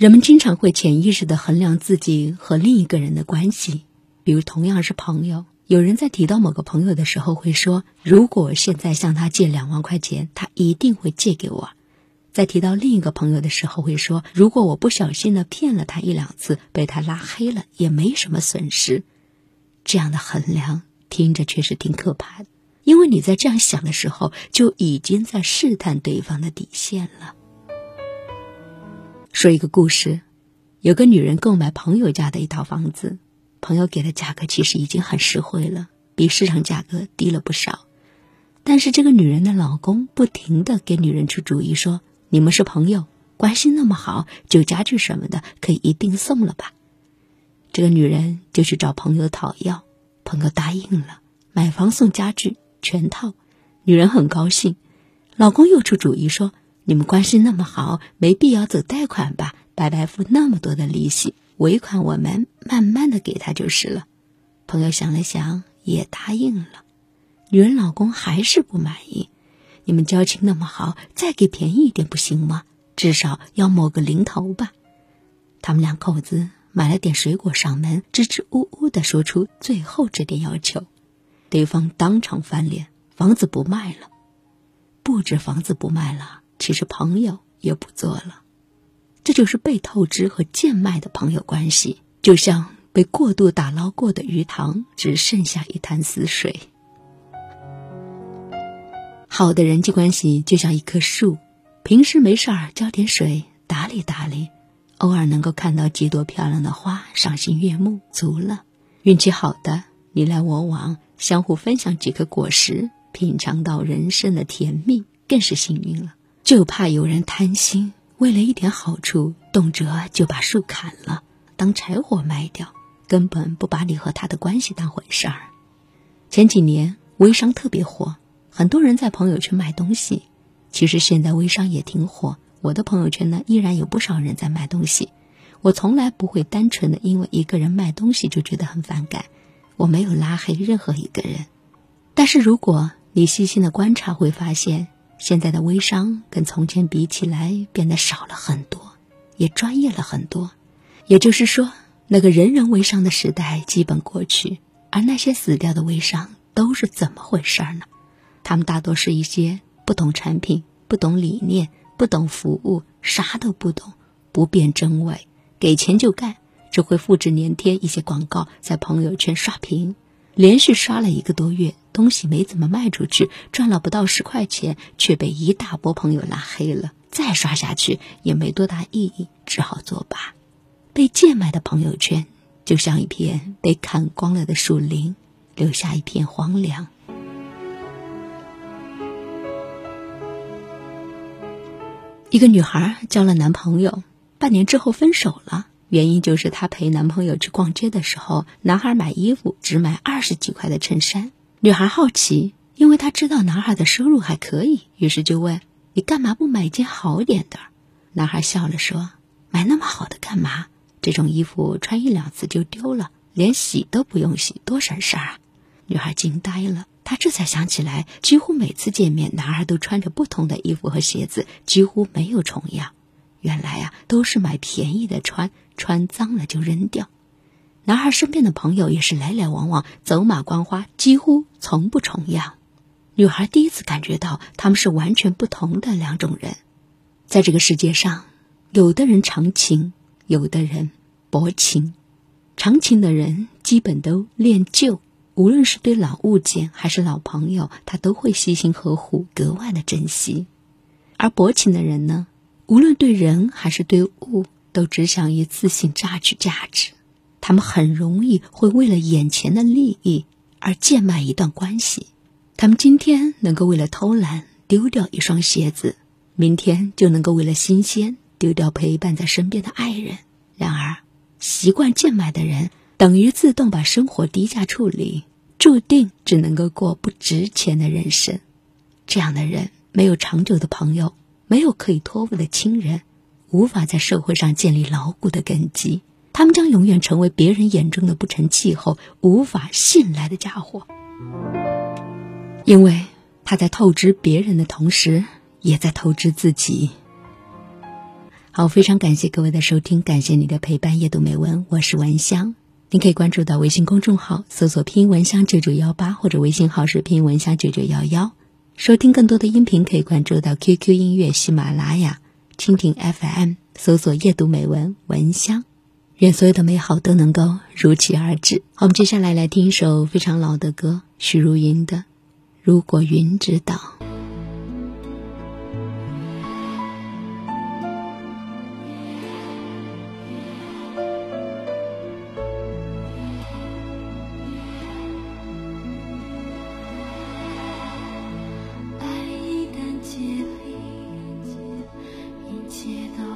人们经常会潜意识的衡量自己和另一个人的关系，比如同样是朋友，有人在提到某个朋友的时候会说：“如果现在向他借两万块钱，他一定会借给我。”在提到另一个朋友的时候会说：“如果我不小心的骗了他一两次，被他拉黑了，也没什么损失。”这样的衡量听着确实挺可怕的，因为你在这样想的时候，就已经在试探对方的底线了。说一个故事，有个女人购买朋友家的一套房子，朋友给的价格其实已经很实惠了，比市场价格低了不少。但是这个女人的老公不停的给女人出主意，说：“你们是朋友，关系那么好，旧家具什么的可以一并送了吧？”这个女人就去找朋友讨要，朋友答应了，买房送家具全套，女人很高兴。老公又出主意说。你们关系那么好，没必要走贷款吧？白白付那么多的利息，尾款我们慢慢的给他就是了。朋友想了想，也答应了。女人老公还是不满意，你们交情那么好，再给便宜一点不行吗？至少要某个零头吧。他们两口子买了点水果上门，支支吾吾的说出最后这点要求，对方当场翻脸，房子不卖了。不止房子不卖了。其实朋友也不做了，这就是被透支和贱卖的朋友关系，就像被过度打捞过的鱼塘，只剩下一潭死水。好的人际关系就像一棵树，平时没事儿浇点水，打理打理，偶尔能够看到几朵漂亮的花，赏心悦目，足了。运气好的，你来我往，相互分享几颗果实，品尝到人生的甜蜜，更是幸运了。就怕有人贪心，为了一点好处，动辄就把树砍了，当柴火卖掉，根本不把你和他的关系当回事儿。前几年微商特别火，很多人在朋友圈卖东西。其实现在微商也挺火，我的朋友圈呢依然有不少人在卖东西。我从来不会单纯的因为一个人卖东西就觉得很反感，我没有拉黑任何一个人。但是如果你细心的观察，会发现。现在的微商跟从前比起来变得少了很多，也专业了很多。也就是说，那个人人微商的时代基本过去，而那些死掉的微商都是怎么回事呢？他们大多是一些不懂产品、不懂理念、不懂服务、啥都不懂、不辨真伪、给钱就干，只会复制粘贴一些广告，在朋友圈刷屏，连续刷了一个多月。东西没怎么卖出去，赚了不到十块钱，却被一大波朋友拉黑了。再刷下去也没多大意义，只好作罢。被贱卖的朋友圈，就像一片被砍光了的树林，留下一片荒凉。一个女孩交了男朋友，半年之后分手了，原因就是她陪男朋友去逛街的时候，男孩买衣服只买二十几块的衬衫。女孩好奇，因为她知道男孩的收入还可以，于是就问：“你干嘛不买一件好点的？”男孩笑了说：“买那么好的干嘛？这种衣服穿一两次就丢了，连洗都不用洗，多省事儿啊！”女孩惊呆了，她这才想起来，几乎每次见面，男孩都穿着不同的衣服和鞋子，几乎没有重样。原来啊，都是买便宜的穿，穿脏了就扔掉。男孩身边的朋友也是来来往往，走马观花，几乎从不重样。女孩第一次感觉到他们是完全不同的两种人。在这个世界上，有的人长情，有的人薄情。长情的人基本都恋旧，无论是对老物件还是老朋友，他都会细心呵护，格外的珍惜。而薄情的人呢，无论对人还是对物，都只想一次性榨取价值。他们很容易会为了眼前的利益而贱卖一段关系。他们今天能够为了偷懒丢掉一双鞋子，明天就能够为了新鲜丢掉陪伴在身边的爱人。然而，习惯贱卖的人，等于自动把生活低价处理，注定只能够过不值钱的人生。这样的人没有长久的朋友，没有可以托付的亲人，无法在社会上建立牢固的根基。他们将永远成为别人眼中的不成气候、无法信赖的家伙，因为他在透支别人的同时，也在透支自己。好，非常感谢各位的收听，感谢你的陪伴。夜读美文，我是文香。你可以关注到微信公众号，搜索“拼音文香九九幺八”或者微信号是“拼音文香九九幺幺”。收听更多的音频，可以关注到 QQ 音乐、喜马拉雅、蜻蜓 FM，搜索“夜读美文文香”。愿所有的美好都能够如期而至。好，我们接下来来听一首非常老的歌，许茹芸的《如果云知道》。街道